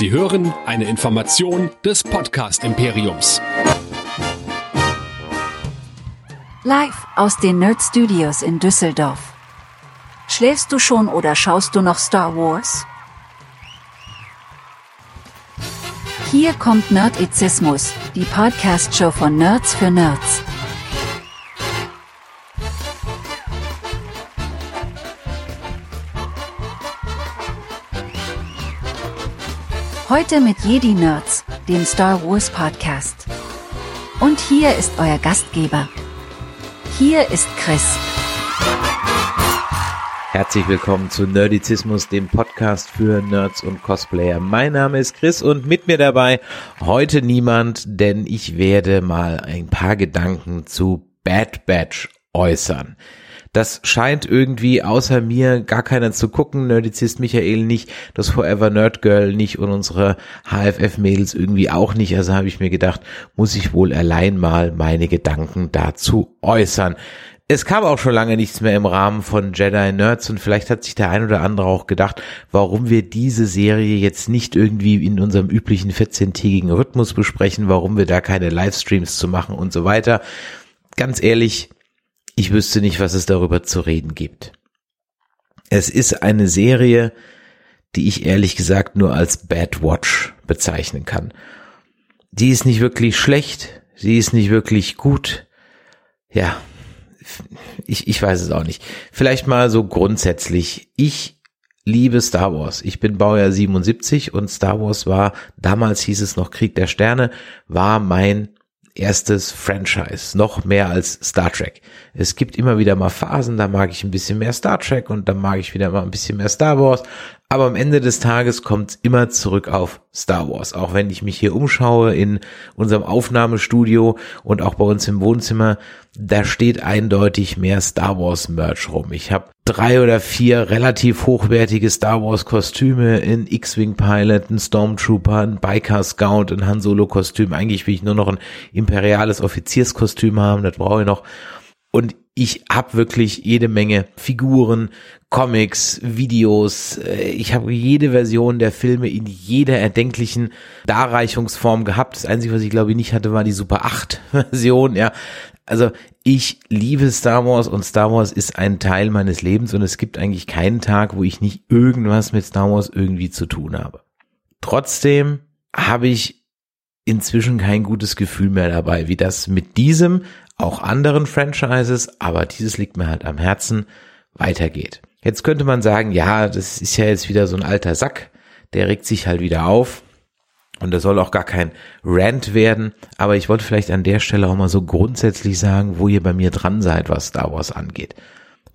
Sie hören eine Information des Podcast Imperiums. Live aus den Nerd Studios in Düsseldorf. Schläfst du schon oder schaust du noch Star Wars? Hier kommt Nerdizismus, die Podcast-Show von Nerds für Nerds. Heute mit Jedi Nerds, dem Star Wars Podcast. Und hier ist euer Gastgeber. Hier ist Chris. Herzlich willkommen zu Nerdizismus, dem Podcast für Nerds und Cosplayer. Mein Name ist Chris und mit mir dabei heute niemand, denn ich werde mal ein paar Gedanken zu Bad Batch äußern. Das scheint irgendwie außer mir gar keiner zu gucken. Nerdizist Michael nicht, das Forever Nerd Girl nicht und unsere HFF-Mädels irgendwie auch nicht. Also habe ich mir gedacht, muss ich wohl allein mal meine Gedanken dazu äußern. Es kam auch schon lange nichts mehr im Rahmen von Jedi Nerds und vielleicht hat sich der ein oder andere auch gedacht, warum wir diese Serie jetzt nicht irgendwie in unserem üblichen 14-tägigen Rhythmus besprechen, warum wir da keine Livestreams zu machen und so weiter. Ganz ehrlich, ich wüsste nicht, was es darüber zu reden gibt. Es ist eine Serie, die ich ehrlich gesagt nur als Bad Watch bezeichnen kann. Die ist nicht wirklich schlecht, sie ist nicht wirklich gut. Ja, ich, ich weiß es auch nicht. Vielleicht mal so grundsätzlich. Ich liebe Star Wars. Ich bin Baujahr 77 und Star Wars war, damals hieß es noch Krieg der Sterne, war mein erstes Franchise, noch mehr als Star Trek. Es gibt immer wieder mal Phasen, da mag ich ein bisschen mehr Star Trek und dann mag ich wieder mal ein bisschen mehr Star Wars. Aber am Ende des Tages kommt es immer zurück auf Star Wars. Auch wenn ich mich hier umschaue in unserem Aufnahmestudio und auch bei uns im Wohnzimmer, da steht eindeutig mehr Star Wars Merch rum. Ich habe drei oder vier relativ hochwertige Star Wars Kostüme in X-Wing Pilot, ein Stormtrooper, ein Biker Scout, ein Han Solo Kostüm. Eigentlich will ich nur noch ein imperiales Offizierskostüm haben, das brauche ich noch. Und ich habe wirklich jede Menge Figuren, Comics, Videos. Äh, ich habe jede Version der Filme in jeder erdenklichen Darreichungsform gehabt. Das Einzige, was ich glaube ich nicht hatte, war die Super 8 Version. Ja, also ich liebe Star Wars und Star Wars ist ein Teil meines Lebens und es gibt eigentlich keinen Tag, wo ich nicht irgendwas mit Star Wars irgendwie zu tun habe. Trotzdem habe ich inzwischen kein gutes Gefühl mehr dabei, wie das mit diesem auch anderen Franchises, aber dieses liegt mir halt am Herzen, weitergeht. Jetzt könnte man sagen, ja, das ist ja jetzt wieder so ein alter Sack, der regt sich halt wieder auf. Und das soll auch gar kein Rant werden, aber ich wollte vielleicht an der Stelle auch mal so grundsätzlich sagen, wo ihr bei mir dran seid, was Star Wars angeht.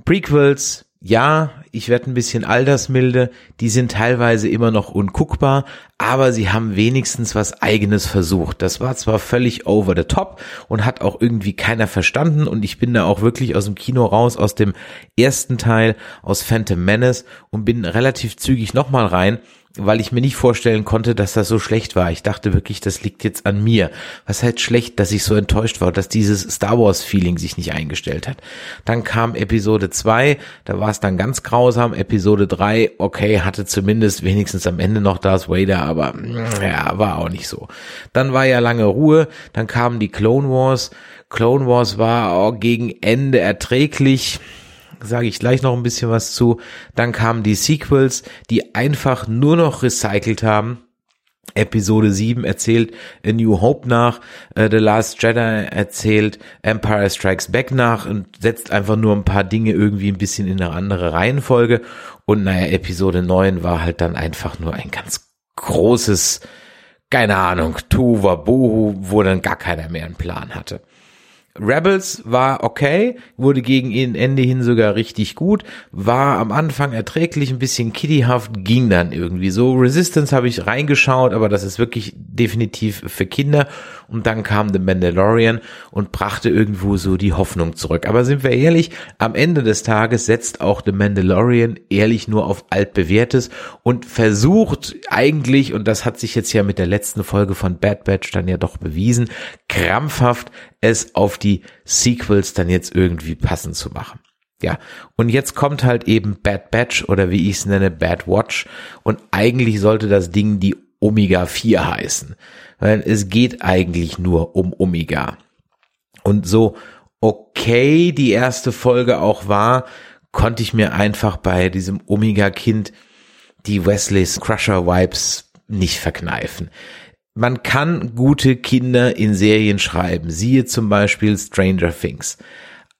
Prequels, ja, ich werde ein bisschen altersmilde, die sind teilweise immer noch unguckbar, aber sie haben wenigstens was eigenes versucht. Das war zwar völlig over the top und hat auch irgendwie keiner verstanden und ich bin da auch wirklich aus dem Kino raus, aus dem ersten Teil, aus Phantom Menace und bin relativ zügig nochmal rein weil ich mir nicht vorstellen konnte, dass das so schlecht war. Ich dachte wirklich, das liegt jetzt an mir. Was halt schlecht, dass ich so enttäuscht war, dass dieses Star Wars Feeling sich nicht eingestellt hat. Dann kam Episode 2, da war es dann ganz grausam. Episode 3, okay, hatte zumindest wenigstens am Ende noch Darth Vader, aber ja, war auch nicht so. Dann war ja lange Ruhe, dann kamen die Clone Wars. Clone Wars war gegen Ende erträglich sage ich gleich noch ein bisschen was zu. Dann kamen die Sequels, die einfach nur noch recycelt haben. Episode 7 erzählt A New Hope nach, uh, The Last Jedi erzählt Empire Strikes Back nach und setzt einfach nur ein paar Dinge irgendwie ein bisschen in eine andere Reihenfolge. Und naja, Episode 9 war halt dann einfach nur ein ganz großes, keine Ahnung, Tuvabohu, wo dann gar keiner mehr einen Plan hatte. Rebels war okay, wurde gegen ihn Ende hin sogar richtig gut, war am Anfang erträglich, ein bisschen kiddyhaft, ging dann irgendwie so. Resistance habe ich reingeschaut, aber das ist wirklich definitiv für Kinder. Und dann kam The Mandalorian und brachte irgendwo so die Hoffnung zurück. Aber sind wir ehrlich, am Ende des Tages setzt auch The Mandalorian ehrlich nur auf altbewährtes und versucht eigentlich, und das hat sich jetzt ja mit der letzten Folge von Bad Batch dann ja doch bewiesen, krampfhaft es auf die Sequels dann jetzt irgendwie passend zu machen. Ja, und jetzt kommt halt eben Bad Batch oder wie ich es nenne, Bad Watch. Und eigentlich sollte das Ding die Omega 4 heißen. Weil es geht eigentlich nur um Omega. Und so okay die erste Folge auch war, konnte ich mir einfach bei diesem Omega-Kind die Wesleys Crusher-Vibes nicht verkneifen. Man kann gute Kinder in Serien schreiben, siehe zum Beispiel Stranger Things.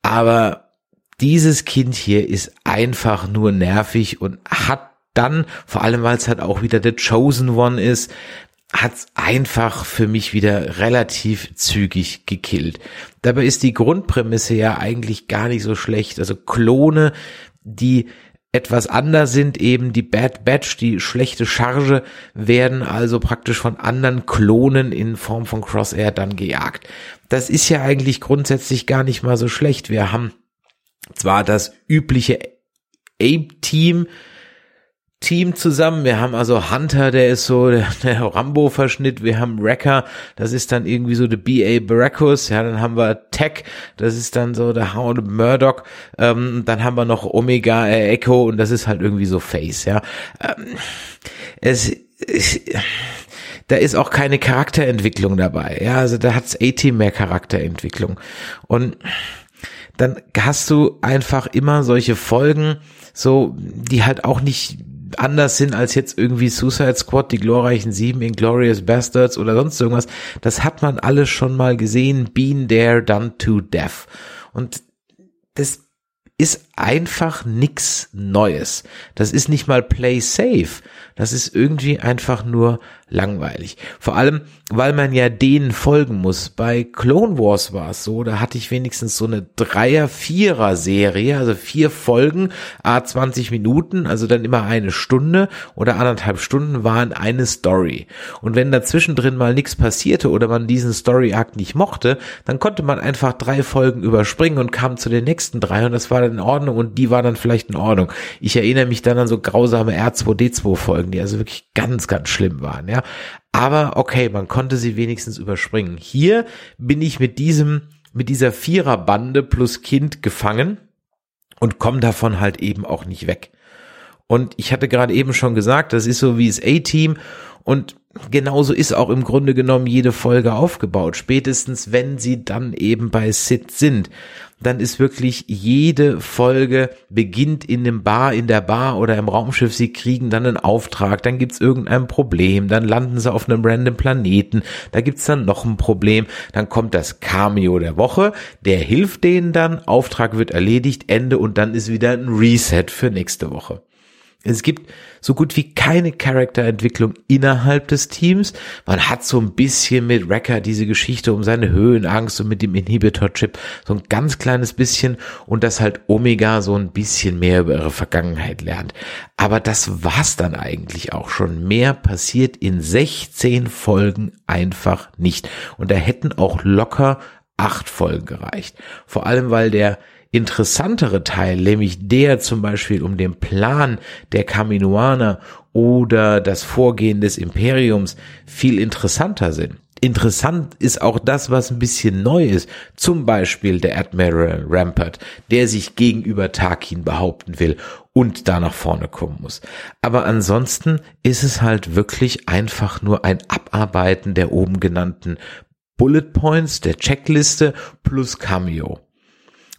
Aber dieses Kind hier ist einfach nur nervig und hat dann, vor allem weil es halt auch wieder der Chosen One ist, hat's einfach für mich wieder relativ zügig gekillt. Dabei ist die Grundprämisse ja eigentlich gar nicht so schlecht. Also Klone, die etwas anders sind, eben die Bad Batch, die schlechte Charge, werden also praktisch von anderen Klonen in Form von Crosshair dann gejagt. Das ist ja eigentlich grundsätzlich gar nicht mal so schlecht. Wir haben zwar das übliche Ape-Team, Team zusammen. Wir haben also Hunter, der ist so der, der Rambo-Verschnitt. Wir haben Wrecker, das ist dann irgendwie so der B.A. Baracus. Ja, dann haben wir Tech, das ist dann so der Hound Murdoch. Ähm, dann haben wir noch Omega äh, Echo und das ist halt irgendwie so Face. Ja, ähm, es, es da ist auch keine Charakterentwicklung dabei. Ja, also da hat's A-Team mehr Charakterentwicklung und dann hast du einfach immer solche Folgen, so, die halt auch nicht anders sind als jetzt irgendwie Suicide Squad, die glorreichen Sieben, Inglorious Bastards oder sonst irgendwas. Das hat man alles schon mal gesehen. Been there, done to death. Und das ist einfach nix Neues. Das ist nicht mal play safe. Das ist irgendwie einfach nur langweilig. Vor allem, weil man ja denen folgen muss. Bei Clone Wars war es so, da hatte ich wenigstens so eine Dreier-Vierer-Serie, also vier Folgen, a 20 Minuten, also dann immer eine Stunde oder anderthalb Stunden waren eine Story. Und wenn dazwischen drin mal nichts passierte oder man diesen Story-Akt nicht mochte, dann konnte man einfach drei Folgen überspringen und kam zu den nächsten drei und das war dann in Ordnung und die war dann vielleicht in Ordnung. Ich erinnere mich dann an so grausame R2D2-Folgen, die also wirklich ganz, ganz schlimm waren, ja. Aber okay, man konnte sie wenigstens überspringen. Hier bin ich mit diesem, mit dieser Viererbande plus Kind gefangen und komme davon halt eben auch nicht weg. Und ich hatte gerade eben schon gesagt, das ist so wie das A-Team und genauso ist auch im Grunde genommen jede Folge aufgebaut. Spätestens wenn sie dann eben bei Sid sind dann ist wirklich jede Folge beginnt in dem Bar, in der Bar oder im Raumschiff. Sie kriegen dann einen Auftrag, dann gibt's irgendein Problem, dann landen sie auf einem random Planeten, da gibt's dann noch ein Problem, dann kommt das Cameo der Woche, der hilft denen dann, Auftrag wird erledigt, Ende und dann ist wieder ein Reset für nächste Woche. Es gibt so gut wie keine Charakterentwicklung innerhalb des Teams. Man hat so ein bisschen mit Wrecker diese Geschichte um seine Höhenangst und mit dem Inhibitor-Chip so ein ganz kleines bisschen und dass halt Omega so ein bisschen mehr über ihre Vergangenheit lernt. Aber das war's dann eigentlich auch schon. Mehr passiert in 16 Folgen einfach nicht. Und da hätten auch locker acht Folgen gereicht. Vor allem, weil der interessantere Teil, nämlich der zum Beispiel um den Plan der Kaminoaner oder das Vorgehen des Imperiums viel interessanter sind. Interessant ist auch das, was ein bisschen neu ist. Zum Beispiel der Admiral Rampart, der sich gegenüber Tarkin behaupten will und da nach vorne kommen muss. Aber ansonsten ist es halt wirklich einfach nur ein Abarbeiten der oben genannten Bullet Points, der Checkliste plus Cameo.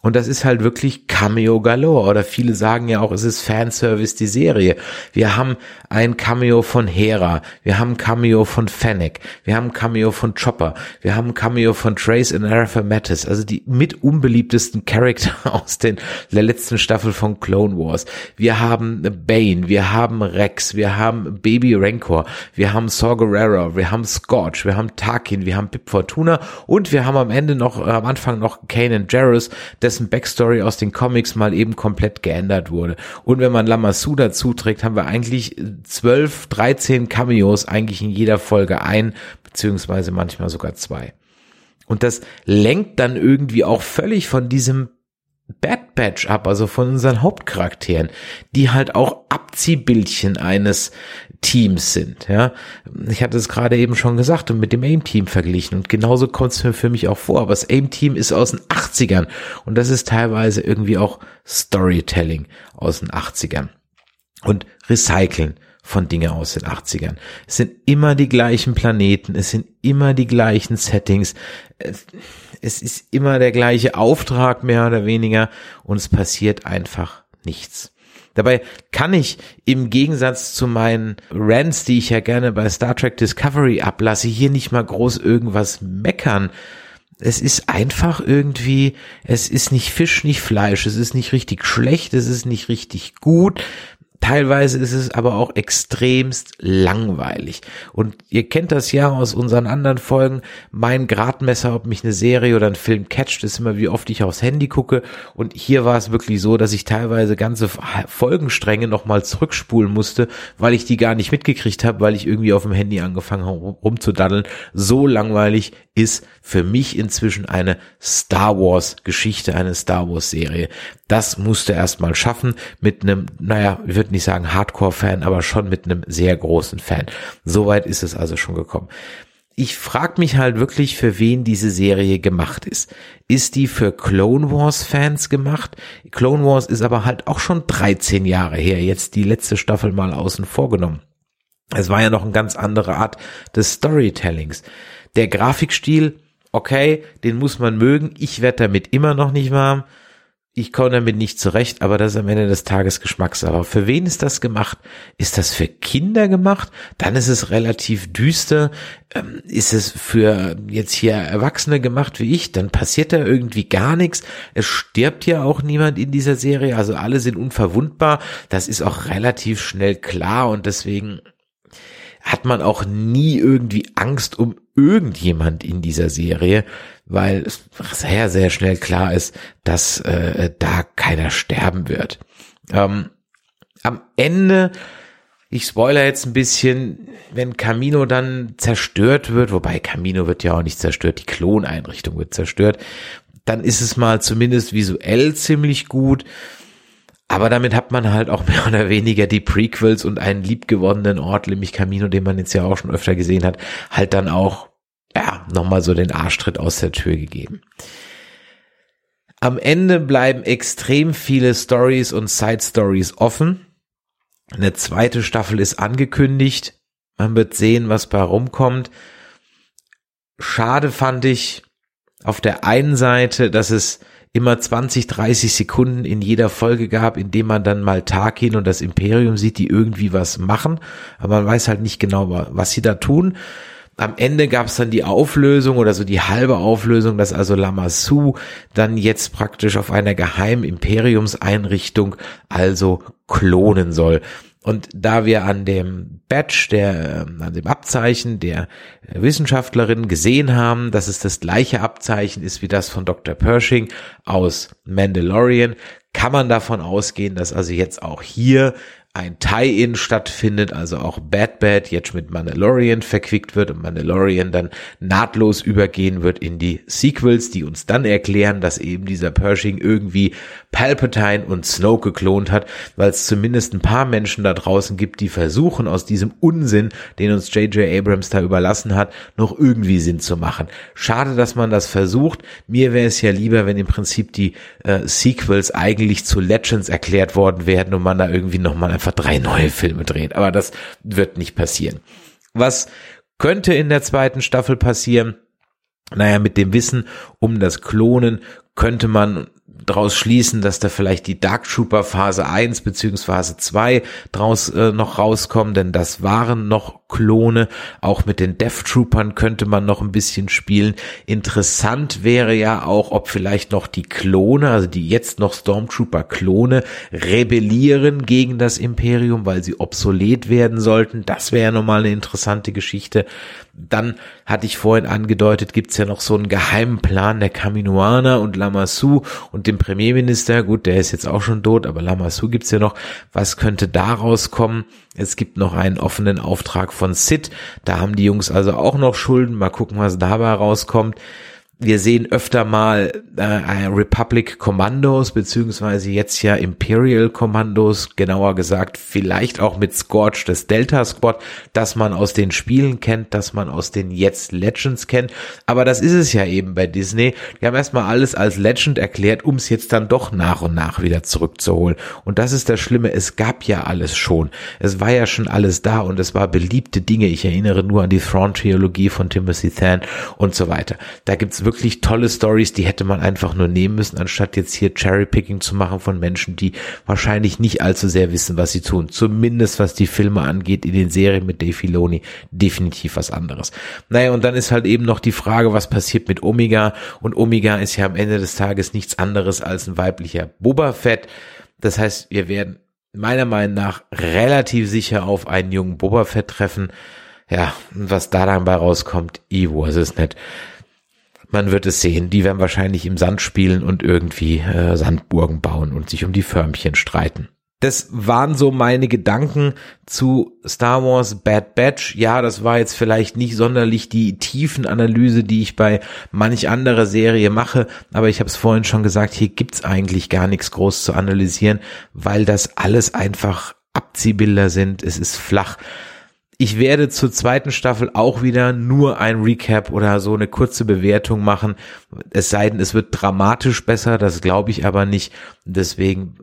Und das ist halt wirklich Cameo galore. Oder viele sagen ja auch, es ist Fanservice, die Serie. Wir haben ein Cameo von Hera. Wir haben ein Cameo von Fennec. Wir haben ein Cameo von Chopper. Wir haben ein Cameo von Trace and Araphametis. Also die mit unbeliebtesten Charakter aus den, der letzten Staffel von Clone Wars. Wir haben Bane. Wir haben Rex. Wir haben Baby Rancor. Wir haben Saw Gerrera. Wir haben Scorch. Wir haben Tarkin. Wir haben Pip Fortuna. Und wir haben am Ende noch, äh, am Anfang noch Kanan Jarrus, des dessen Backstory aus den Comics mal eben komplett geändert wurde. Und wenn man Lamassu dazu trägt, haben wir eigentlich zwölf, dreizehn Cameos eigentlich in jeder Folge ein, beziehungsweise manchmal sogar zwei. Und das lenkt dann irgendwie auch völlig von diesem Bad Batch ab, also von unseren Hauptcharakteren, die halt auch Abziehbildchen eines Teams sind. Ja, ich hatte es gerade eben schon gesagt und mit dem AIM-Team verglichen und genauso kommt es mir für mich auch vor. Aber das AIM-Team ist aus den 80ern und das ist teilweise irgendwie auch Storytelling aus den 80ern und Recyceln von Dinge aus den 80ern. Es sind immer die gleichen Planeten, es sind immer die gleichen Settings, es ist immer der gleiche Auftrag mehr oder weniger und es passiert einfach nichts. Dabei kann ich im Gegensatz zu meinen Rants, die ich ja gerne bei Star Trek Discovery ablasse, hier nicht mal groß irgendwas meckern. Es ist einfach irgendwie, es ist nicht Fisch, nicht Fleisch, es ist nicht richtig schlecht, es ist nicht richtig gut. Teilweise ist es aber auch extremst langweilig. Und ihr kennt das ja aus unseren anderen Folgen. Mein Gradmesser, ob mich eine Serie oder ein Film catcht, ist immer, wie oft ich aufs Handy gucke. Und hier war es wirklich so, dass ich teilweise ganze Folgenstränge nochmal zurückspulen musste, weil ich die gar nicht mitgekriegt habe, weil ich irgendwie auf dem Handy angefangen habe rumzudaddeln. So langweilig ist für mich inzwischen eine Star Wars Geschichte, eine Star Wars Serie. Das musste erstmal schaffen mit einem, naja, ich würde nicht sagen Hardcore-Fan, aber schon mit einem sehr großen Fan. Soweit ist es also schon gekommen. Ich frage mich halt wirklich, für wen diese Serie gemacht ist. Ist die für Clone Wars Fans gemacht? Clone Wars ist aber halt auch schon 13 Jahre her, jetzt die letzte Staffel mal außen vorgenommen. Es war ja noch eine ganz andere Art des Storytellings. Der Grafikstil, okay, den muss man mögen. Ich werde damit immer noch nicht warm. Ich komme damit nicht zurecht, aber das ist am Ende des Tages Geschmackssache. Für wen ist das gemacht? Ist das für Kinder gemacht? Dann ist es relativ düster. Ähm, ist es für jetzt hier Erwachsene gemacht wie ich? Dann passiert da irgendwie gar nichts. Es stirbt ja auch niemand in dieser Serie. Also alle sind unverwundbar. Das ist auch relativ schnell klar und deswegen hat man auch nie irgendwie Angst um irgendjemand in dieser Serie, weil es sehr, sehr schnell klar ist, dass äh, da keiner sterben wird. Ähm, am Ende, ich spoiler jetzt ein bisschen, wenn Camino dann zerstört wird, wobei Camino wird ja auch nicht zerstört, die Kloneinrichtung wird zerstört, dann ist es mal zumindest visuell ziemlich gut. Aber damit hat man halt auch mehr oder weniger die Prequels und einen liebgewonnenen Ort, nämlich Camino, den man jetzt ja auch schon öfter gesehen hat, halt dann auch, ja, nochmal so den Arschtritt aus der Tür gegeben. Am Ende bleiben extrem viele Stories und Side Stories offen. Eine zweite Staffel ist angekündigt. Man wird sehen, was bei rumkommt. Schade fand ich auf der einen Seite, dass es immer 20, 30 Sekunden in jeder Folge gab, in dem man dann mal Tarkin und das Imperium sieht, die irgendwie was machen, aber man weiß halt nicht genau, was sie da tun. Am Ende gab es dann die Auflösung oder so die halbe Auflösung, dass also Lamassu dann jetzt praktisch auf einer geheimen Imperiumseinrichtung also klonen soll. Und da wir an dem Badge, der, ähm, an dem Abzeichen der Wissenschaftlerin gesehen haben, dass es das gleiche Abzeichen ist wie das von Dr. Pershing aus Mandalorian, kann man davon ausgehen, dass also jetzt auch hier ein Tie-In stattfindet, also auch Bad Bad jetzt mit Mandalorian verquickt wird und Mandalorian dann nahtlos übergehen wird in die Sequels, die uns dann erklären, dass eben dieser Pershing irgendwie Palpatine und Snoke geklont hat, weil es zumindest ein paar Menschen da draußen gibt, die versuchen aus diesem Unsinn, den uns J.J. Abrams da überlassen hat, noch irgendwie Sinn zu machen. Schade, dass man das versucht. Mir wäre es ja lieber, wenn im Prinzip die äh, Sequels eigentlich zu Legends erklärt worden werden und man da irgendwie nochmal einfach drei neue Filme drehen. Aber das wird nicht passieren. Was könnte in der zweiten Staffel passieren? Naja, mit dem Wissen um das Klonen könnte man daraus schließen, dass da vielleicht die Dark Trooper Phase 1 beziehungsweise 2 draus äh, noch rauskommen, denn das waren noch Klone. Auch mit den Death Troopern könnte man noch ein bisschen spielen. Interessant wäre ja auch, ob vielleicht noch die Klone, also die jetzt noch Stormtrooper Klone, rebellieren gegen das Imperium, weil sie obsolet werden sollten. Das wäre ja nochmal eine interessante Geschichte. Dann hatte ich vorhin angedeutet, gibt's ja noch so einen geheimen Plan der Kaminoaner und Lamassu und dem Premierminister. Gut, der ist jetzt auch schon tot, aber Lamassu gibt's ja noch. Was könnte daraus kommen? Es gibt noch einen offenen Auftrag von Sid. Da haben die Jungs also auch noch Schulden. Mal gucken, was dabei rauskommt. Wir sehen öfter mal äh, Republic Commandos, beziehungsweise jetzt ja Imperial Commandos, genauer gesagt, vielleicht auch mit Scorch des Delta Squad, das man aus den Spielen kennt, das man aus den jetzt Legends kennt. Aber das ist es ja eben bei Disney. Die haben erstmal alles als Legend erklärt, um es jetzt dann doch nach und nach wieder zurückzuholen. Und das ist das Schlimme, es gab ja alles schon. Es war ja schon alles da und es war beliebte Dinge. Ich erinnere nur an die Thrawn-Trilogie von Timothy Than und so weiter. Da gibt's wirklich tolle Stories, die hätte man einfach nur nehmen müssen, anstatt jetzt hier Cherry-Picking zu machen von Menschen, die wahrscheinlich nicht allzu sehr wissen, was sie tun. Zumindest was die Filme angeht, in den Serien mit Dave Filoni definitiv was anderes. Naja, und dann ist halt eben noch die Frage, was passiert mit Omega? Und Omega ist ja am Ende des Tages nichts anderes als ein weiblicher Boba Fett. Das heißt, wir werden meiner Meinung nach relativ sicher auf einen jungen Boba Fett treffen. Ja, und was da dann bei rauskommt, Ivo, es ist nicht. Man wird es sehen. Die werden wahrscheinlich im Sand spielen und irgendwie äh, Sandburgen bauen und sich um die Förmchen streiten. Das waren so meine Gedanken zu Star Wars Bad Batch. Ja, das war jetzt vielleicht nicht sonderlich die tiefen Analyse, die ich bei manch anderer Serie mache, aber ich habe es vorhin schon gesagt, hier gibt's eigentlich gar nichts groß zu analysieren, weil das alles einfach Abziehbilder sind. Es ist flach. Ich werde zur zweiten Staffel auch wieder nur ein Recap oder so eine kurze Bewertung machen. Es sei denn, es wird dramatisch besser, das glaube ich aber nicht. Deswegen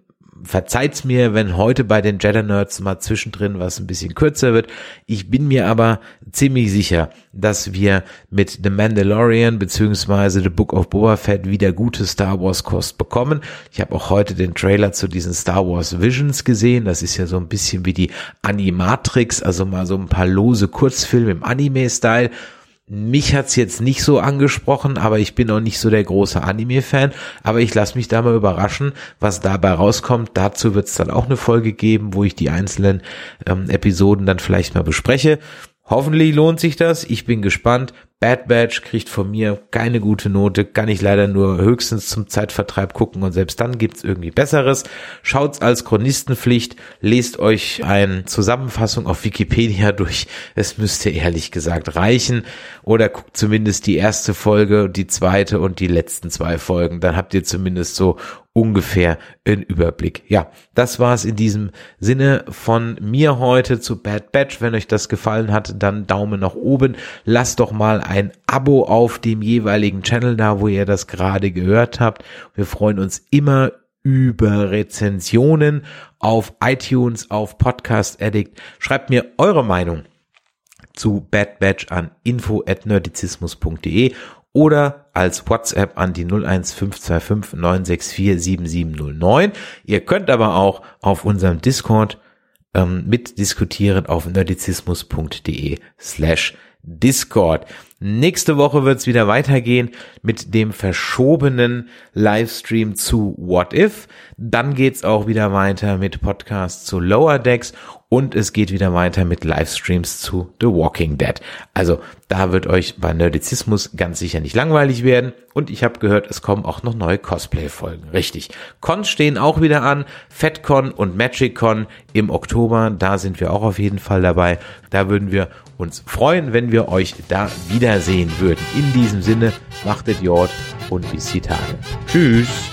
verzeiht's mir, wenn heute bei den Jedi Nerds mal zwischendrin was ein bisschen kürzer wird. Ich bin mir aber ziemlich sicher, dass wir mit The Mandalorian beziehungsweise The Book of Boba Fett wieder gute Star Wars Kost bekommen. Ich habe auch heute den Trailer zu diesen Star Wars Visions gesehen. Das ist ja so ein bisschen wie die Animatrix, also mal so ein paar lose Kurzfilme im Anime-Style. Mich hat's jetzt nicht so angesprochen, aber ich bin auch nicht so der große Anime-Fan. Aber ich lasse mich da mal überraschen, was dabei rauskommt. Dazu wird's dann auch eine Folge geben, wo ich die einzelnen ähm, Episoden dann vielleicht mal bespreche. Hoffentlich lohnt sich das. Ich bin gespannt. Bad Batch kriegt von mir keine gute Note, kann ich leider nur höchstens zum Zeitvertreib gucken und selbst dann gibt's irgendwie Besseres. Schaut's als Chronistenpflicht, lest euch eine Zusammenfassung auf Wikipedia durch. Es müsste ehrlich gesagt reichen. Oder guckt zumindest die erste Folge, die zweite und die letzten zwei Folgen. Dann habt ihr zumindest so ungefähr einen Überblick. Ja, das war's in diesem Sinne von mir heute zu Bad Batch. Wenn euch das gefallen hat, dann Daumen nach oben. Lasst doch mal ein Abo auf dem jeweiligen Channel da, wo ihr das gerade gehört habt. Wir freuen uns immer über Rezensionen auf iTunes, auf Podcast Addict. Schreibt mir eure Meinung zu Bad Batch an info at nerdizismus.de oder als WhatsApp an die 01525 964 7709. Ihr könnt aber auch auf unserem Discord ähm, mitdiskutieren auf nerdizismus.de slash Discord. Nächste Woche wird es wieder weitergehen mit dem verschobenen Livestream zu What If. Dann geht's auch wieder weiter mit Podcasts zu Lower Decks und es geht wieder weiter mit Livestreams zu The Walking Dead. Also da wird euch bei Nerdizismus ganz sicher nicht langweilig werden. Und ich habe gehört, es kommen auch noch neue Cosplay-Folgen. Richtig. Cons stehen auch wieder an. FatCon und MagicCon im Oktober. Da sind wir auch auf jeden Fall dabei. Da würden wir uns freuen, wenn wir euch da wiedersehen würden. In diesem Sinne, machtet Jord und bis die Tage. Tschüss.